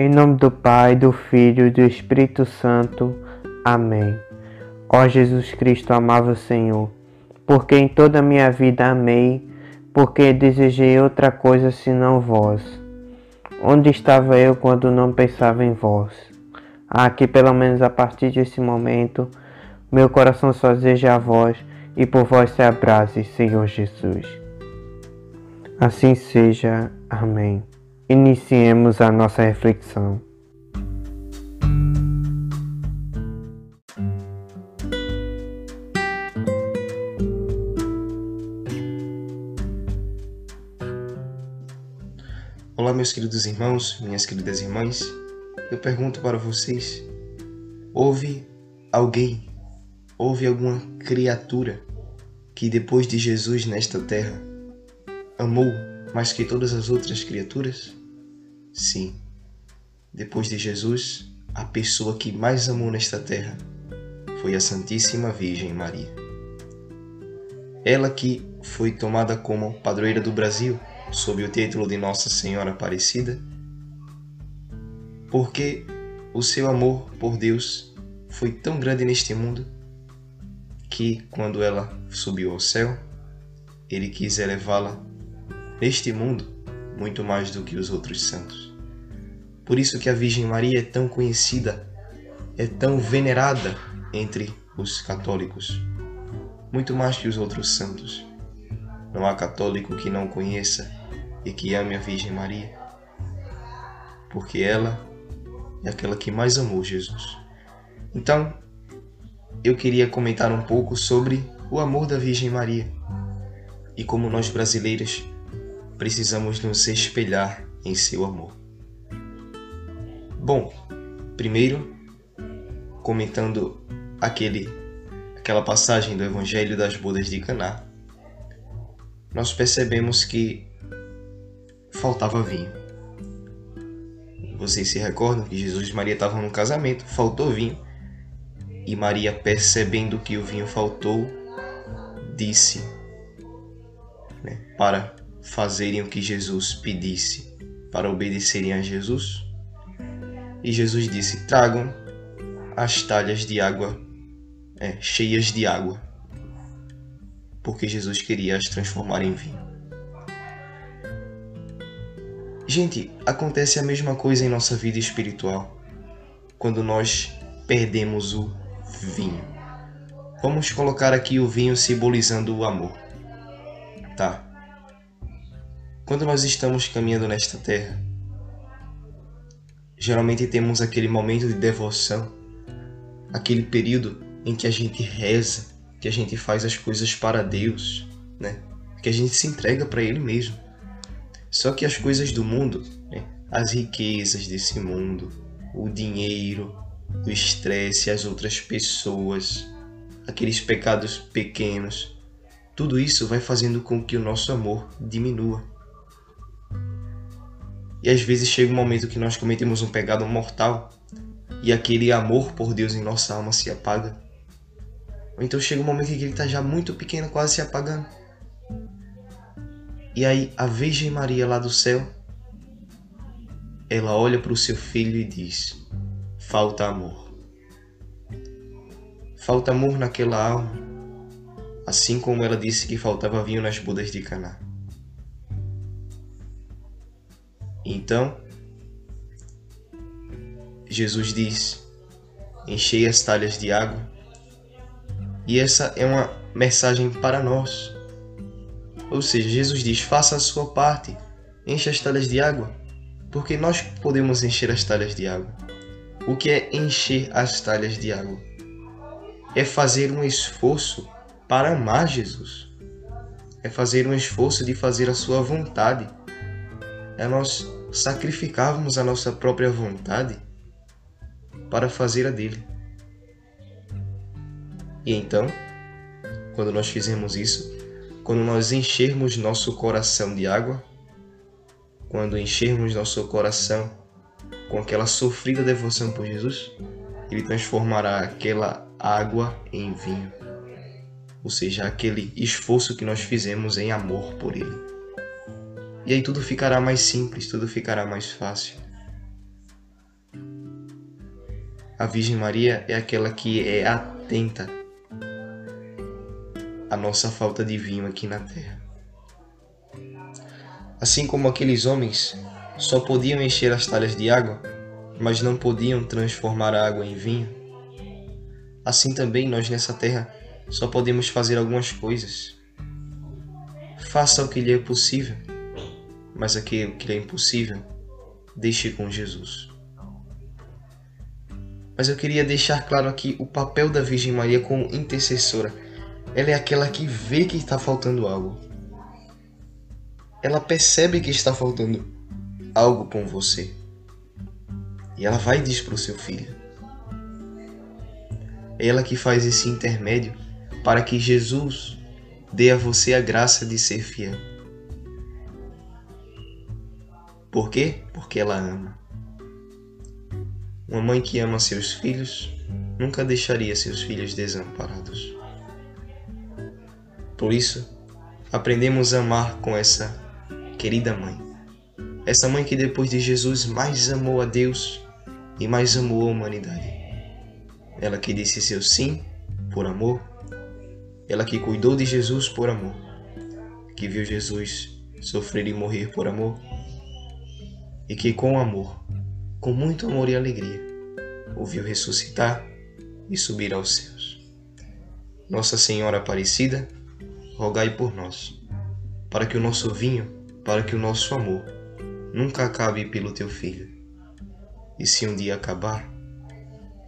Em nome do Pai, do Filho e do Espírito Santo. Amém. Ó Jesus Cristo, amável Senhor, porque em toda a minha vida amei, porque desejei outra coisa senão vós. Onde estava eu quando não pensava em vós? Ah, que pelo menos a partir desse momento, meu coração só deseja a vós e por vós se abrase, Senhor Jesus. Assim seja. Amém. Iniciemos a nossa reflexão. Olá, meus queridos irmãos, minhas queridas irmãs. Eu pergunto para vocês: houve alguém, houve alguma criatura que depois de Jesus nesta terra amou mais que todas as outras criaturas? Sim, depois de Jesus, a pessoa que mais amou nesta terra foi a Santíssima Virgem Maria. Ela que foi tomada como padroeira do Brasil sob o título de Nossa Senhora Aparecida, porque o seu amor por Deus foi tão grande neste mundo que, quando ela subiu ao céu, ele quis elevá-la neste mundo muito mais do que os outros santos. Por isso que a Virgem Maria é tão conhecida, é tão venerada entre os católicos, muito mais que os outros santos. Não há católico que não conheça e que ame a Virgem Maria, porque ela é aquela que mais amou Jesus. Então, eu queria comentar um pouco sobre o amor da Virgem Maria e como nós brasileiros precisamos nos espelhar em seu amor. Bom, primeiro, comentando aquele, aquela passagem do Evangelho das Bodas de Caná, nós percebemos que faltava vinho. Vocês se recordam que Jesus e Maria estavam no casamento, faltou vinho, e Maria, percebendo que o vinho faltou, disse né, para fazerem o que Jesus pedisse, para obedecerem a Jesus e Jesus disse: Tragam as talhas de água é, cheias de água, porque Jesus queria as transformar em vinho. Gente, acontece a mesma coisa em nossa vida espiritual quando nós perdemos o vinho. Vamos colocar aqui o vinho simbolizando o amor, tá? Quando nós estamos caminhando nesta terra, geralmente temos aquele momento de devoção, aquele período em que a gente reza, que a gente faz as coisas para Deus, né? Que a gente se entrega para Ele mesmo. Só que as coisas do mundo, né? as riquezas desse mundo, o dinheiro, o estresse, as outras pessoas, aqueles pecados pequenos, tudo isso vai fazendo com que o nosso amor diminua. E às vezes chega um momento que nós cometemos um pecado mortal e aquele amor por Deus em nossa alma se apaga. Ou então chega um momento que ele está já muito pequeno, quase se apagando. E aí a Virgem Maria lá do céu, ela olha para o seu filho e diz: falta amor. Falta amor naquela alma, assim como ela disse que faltava vinho nas bodas de Caná. Então, Jesus diz: Enchei as talhas de água. E essa é uma mensagem para nós. Ou seja, Jesus diz: Faça a sua parte, encha as talhas de água, porque nós podemos encher as talhas de água. O que é encher as talhas de água? É fazer um esforço para amar Jesus. É fazer um esforço de fazer a sua vontade. É nós sacrificávamos a nossa própria vontade para fazer a dele. E então, quando nós fizermos isso, quando nós enchermos nosso coração de água, quando enchermos nosso coração com aquela sofrida devoção por Jesus, ele transformará aquela água em vinho. Ou seja, aquele esforço que nós fizemos em amor por ele. E aí tudo ficará mais simples, tudo ficará mais fácil. a Virgem Maria é aquela que é atenta à nossa falta de vinho aqui na terra. Assim como aqueles homens só podiam encher as talhas de água, mas não podiam transformar a água em vinho, assim também nós nessa terra só podemos fazer algumas coisas. Faça o que lhe é possível, mas aquilo que é impossível, deixe com Jesus. Mas eu queria deixar claro aqui o papel da Virgem Maria como intercessora. Ela é aquela que vê que está faltando algo. Ela percebe que está faltando algo com você. E ela vai e diz para o seu filho. É ela que faz esse intermédio para que Jesus dê a você a graça de ser fiel. Por quê? Porque ela ama. Uma mãe que ama seus filhos nunca deixaria seus filhos desamparados. Por isso, aprendemos a amar com essa querida mãe. Essa mãe que depois de Jesus mais amou a Deus e mais amou a humanidade. Ela que disse seu sim por amor, ela que cuidou de Jesus por amor, que viu Jesus sofrer e morrer por amor, e que com amor com muito amor e alegria, ouviu ressuscitar e subir aos céus. Nossa Senhora Aparecida, rogai por nós, para que o nosso vinho, para que o nosso amor nunca acabe pelo teu Filho. E se um dia acabar,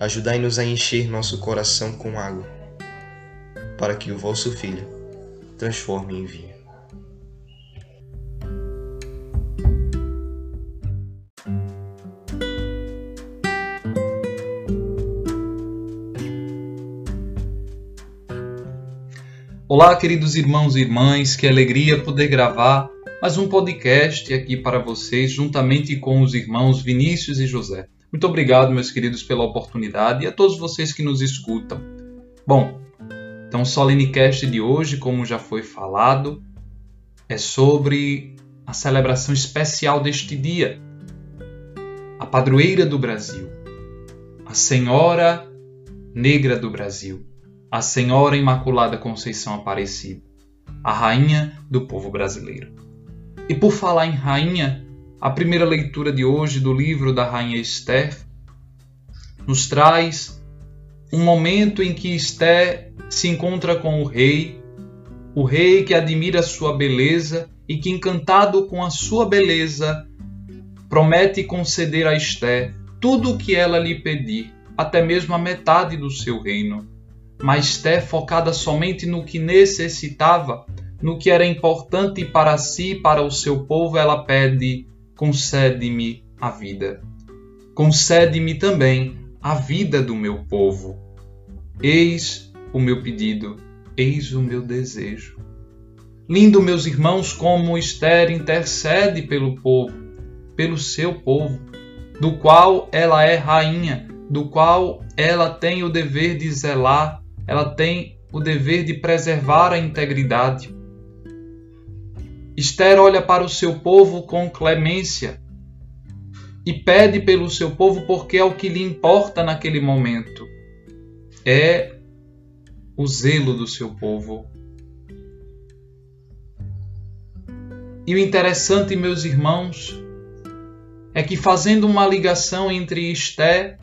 ajudai-nos a encher nosso coração com água, para que o vosso Filho transforme em vinho. Olá, queridos irmãos e irmãs, que alegria poder gravar mais um podcast aqui para vocês, juntamente com os irmãos Vinícius e José. Muito obrigado, meus queridos, pela oportunidade e a todos vocês que nos escutam. Bom, então o Solenecast de hoje, como já foi falado, é sobre a celebração especial deste dia, a padroeira do Brasil, a Senhora Negra do Brasil a Senhora Imaculada Conceição Aparecida, a rainha do povo brasileiro. E por falar em rainha, a primeira leitura de hoje do livro da rainha Esther nos traz um momento em que Esther se encontra com o rei, o rei que admira sua beleza e que, encantado com a sua beleza, promete conceder a Esther tudo o que ela lhe pedir, até mesmo a metade do seu reino mas Té, focada somente no que necessitava, no que era importante para si e para o seu povo, ela pede: concede-me a vida. Concede-me também a vida do meu povo. Eis o meu pedido, eis o meu desejo. Lindo, meus irmãos, como Esther intercede pelo povo, pelo seu povo, do qual ela é rainha, do qual ela tem o dever de zelar ela tem o dever de preservar a integridade. Esther olha para o seu povo com clemência e pede pelo seu povo porque é o que lhe importa naquele momento. É o zelo do seu povo. E o interessante, meus irmãos, é que fazendo uma ligação entre Esté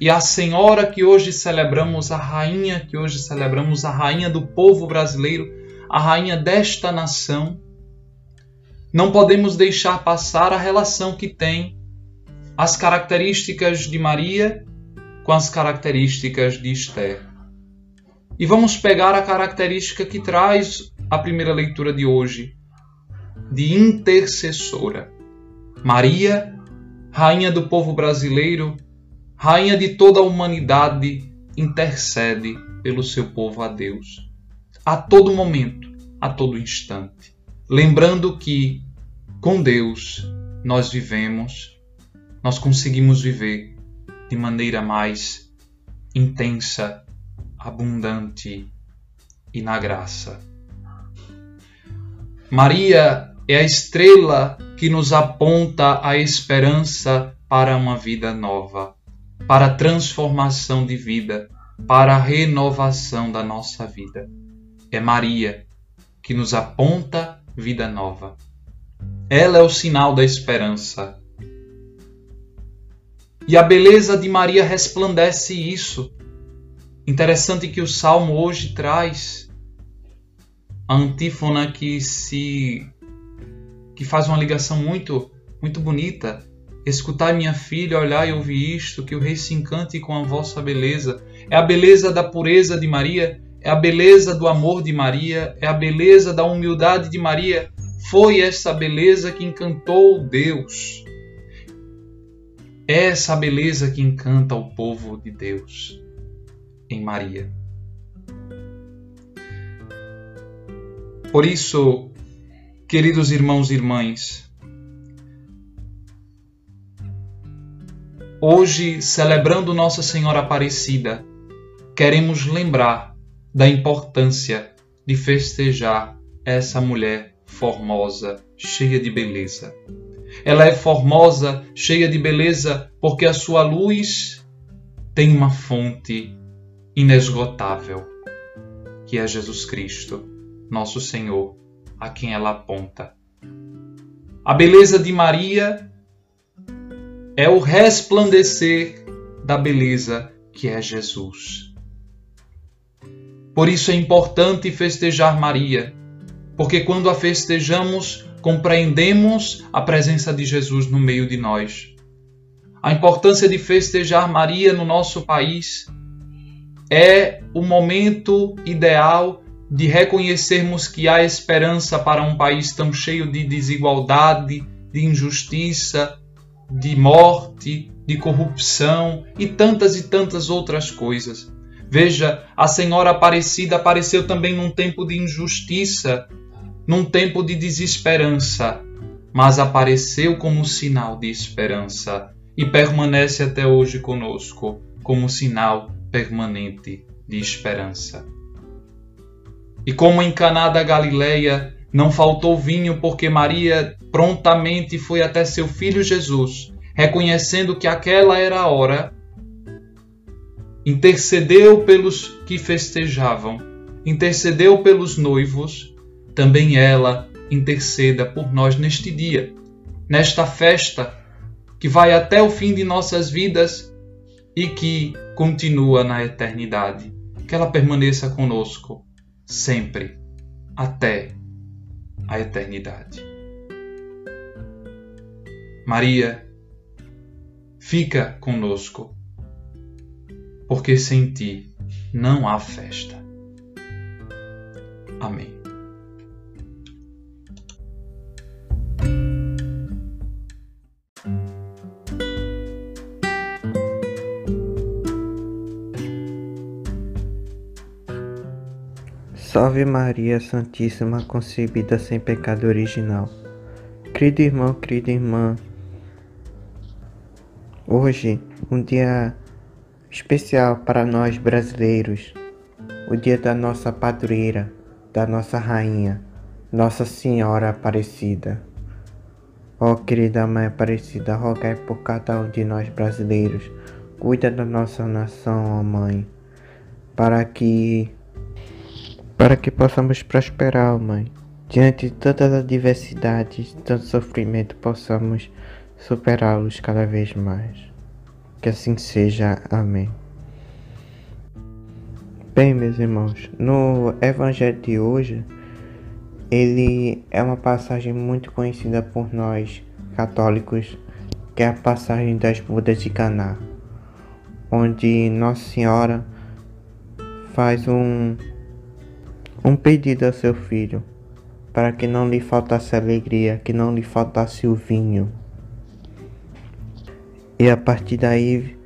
e a senhora que hoje celebramos, a rainha que hoje celebramos, a rainha do povo brasileiro, a rainha desta nação, não podemos deixar passar a relação que tem as características de Maria com as características de Esther. E vamos pegar a característica que traz a primeira leitura de hoje, de intercessora. Maria, rainha do povo brasileiro, Rainha de toda a humanidade, intercede pelo seu povo a Deus. A todo momento, a todo instante. Lembrando que com Deus nós vivemos, nós conseguimos viver de maneira mais intensa, abundante e na graça. Maria é a estrela que nos aponta a esperança para uma vida nova para a transformação de vida, para a renovação da nossa vida. É Maria que nos aponta vida nova. Ela é o sinal da esperança. E a beleza de Maria resplandece isso. Interessante que o salmo hoje traz a antífona que se que faz uma ligação muito muito bonita. Escutai minha filha, olhai e ouvir isto, que o rei se encante com a vossa beleza. É a beleza da pureza de Maria, é a beleza do amor de Maria, é a beleza da humildade de Maria. Foi essa beleza que encantou Deus. É essa beleza que encanta o povo de Deus em Maria. Por isso, queridos irmãos e irmãs, hoje, celebrando Nossa Senhora Aparecida, queremos lembrar da importância de festejar essa mulher formosa, cheia de beleza. Ela é formosa, cheia de beleza, porque a sua luz tem uma fonte inesgotável, que é Jesus Cristo nosso Senhor, a quem ela aponta. A beleza de Maria é o resplandecer da beleza que é Jesus. Por isso é importante festejar Maria, porque quando a festejamos, compreendemos a presença de Jesus no meio de nós. A importância de festejar Maria no nosso país é o momento ideal de reconhecermos que há esperança para um país tão cheio de desigualdade, de injustiça, de morte, de corrupção e tantas e tantas outras coisas. Veja, a Senhora Aparecida apareceu também num tempo de injustiça, num tempo de desesperança, mas apareceu como sinal de esperança e permanece até hoje conosco como sinal permanente de esperança. E como em Caná da Galileia não faltou vinho porque Maria prontamente foi até seu filho Jesus, reconhecendo que aquela era a hora, intercedeu pelos que festejavam, intercedeu pelos noivos, também ela interceda por nós neste dia, nesta festa que vai até o fim de nossas vidas e que continua na eternidade. Que ela permaneça conosco sempre, até a eternidade. Maria, fica conosco, porque sem ti não há festa. Amém. Salve Maria Santíssima concebida sem pecado original. Querido irmão, querida irmã, hoje um dia especial para nós brasileiros, o dia da nossa padroeira, da nossa rainha, Nossa Senhora Aparecida. Ó oh, querida Mãe Aparecida, rogai por cada um de nós brasileiros, cuida da nossa nação, ó oh Mãe, para que para que possamos prosperar, Mãe. Diante de todas as adversidades, tanto sofrimento, possamos superá-los cada vez mais. Que assim seja. Amém. Bem, meus irmãos, no Evangelho de hoje, ele é uma passagem muito conhecida por nós católicos, que é a passagem das bodas de Caná, onde Nossa Senhora faz um um pedido a seu filho, para que não lhe faltasse alegria, que não lhe faltasse o vinho. E a partir daí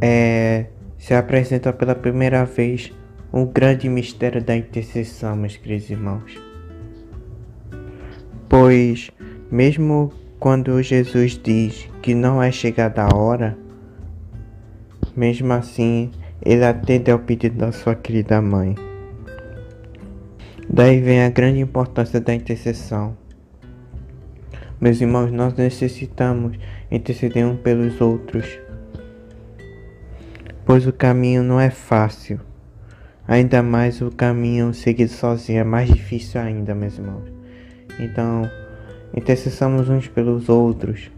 é, se apresenta pela primeira vez o grande mistério da intercessão, meus queridos irmãos. Pois, mesmo quando Jesus diz que não é chegada a hora, mesmo assim, ele atende ao pedido da sua querida mãe. Daí vem a grande importância da intercessão. Meus irmãos, nós necessitamos interceder um pelos outros. pois o caminho não é fácil. Ainda mais o caminho seguido sozinho é mais difícil ainda, meus irmãos. Então, intercessamos uns pelos outros,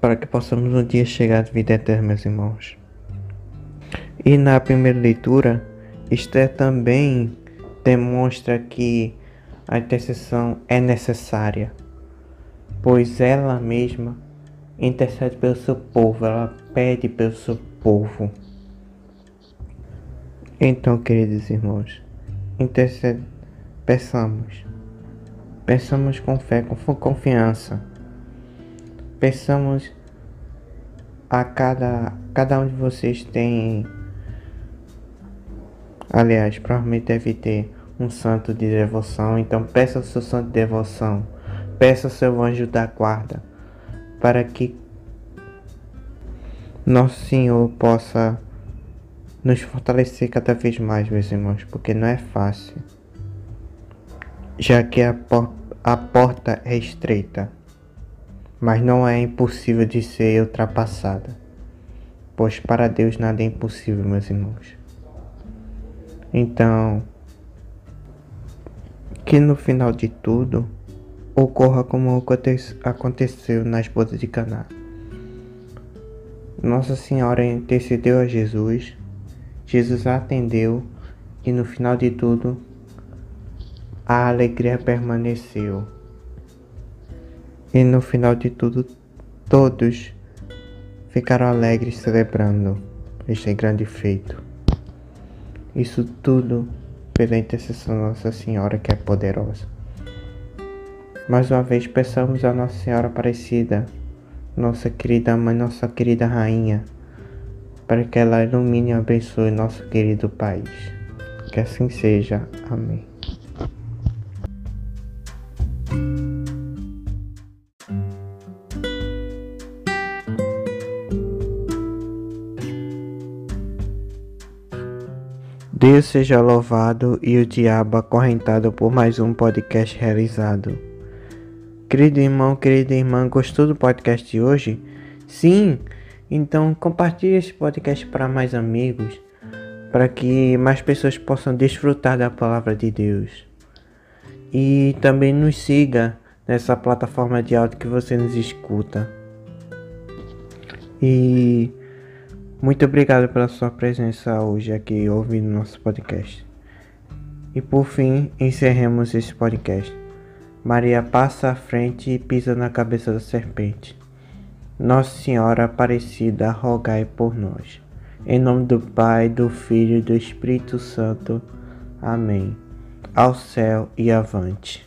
para que possamos um dia chegar à vida eterna, meus irmãos. E na primeira leitura, Esther também demonstra que a intercessão é necessária, pois ela mesma intercede pelo seu povo, ela pede pelo seu povo. Então, queridos irmãos, intercede, peçamos, peçamos com fé, com confiança, peçamos a cada, cada um de vocês tem, aliás, provavelmente deve ter um santo de devoção, então peça o seu santo de devoção, peça o seu anjo da guarda, para que nosso Senhor possa nos fortalecer cada vez mais, meus irmãos, porque não é fácil, já que a, por a porta é estreita, mas não é impossível de ser ultrapassada, pois para Deus nada é impossível, meus irmãos. Então, que no final de tudo ocorra como aconteceu nas bodas de Caná. Nossa Senhora intercedeu a Jesus, Jesus atendeu e no final de tudo a alegria permaneceu. E no final de tudo todos ficaram alegres celebrando este grande feito. Isso tudo pela intercessão de Nossa Senhora que é poderosa. Mais uma vez peçamos a Nossa Senhora Aparecida, nossa querida Mãe, nossa querida Rainha, para que ela ilumine e abençoe nosso querido país. Que assim seja. Amém. Deus seja louvado e o diabo acorrentado por mais um podcast realizado. Querido irmão, querida irmã, gostou do podcast de hoje? Sim? Então compartilhe esse podcast para mais amigos, para que mais pessoas possam desfrutar da palavra de Deus. E também nos siga nessa plataforma de áudio que você nos escuta. E muito obrigado pela sua presença hoje aqui ouvindo nosso podcast. E por fim, encerremos esse podcast. Maria passa à frente e pisa na cabeça da serpente. Nossa Senhora Aparecida, rogai por nós. Em nome do Pai, do Filho e do Espírito Santo. Amém. Ao céu e avante.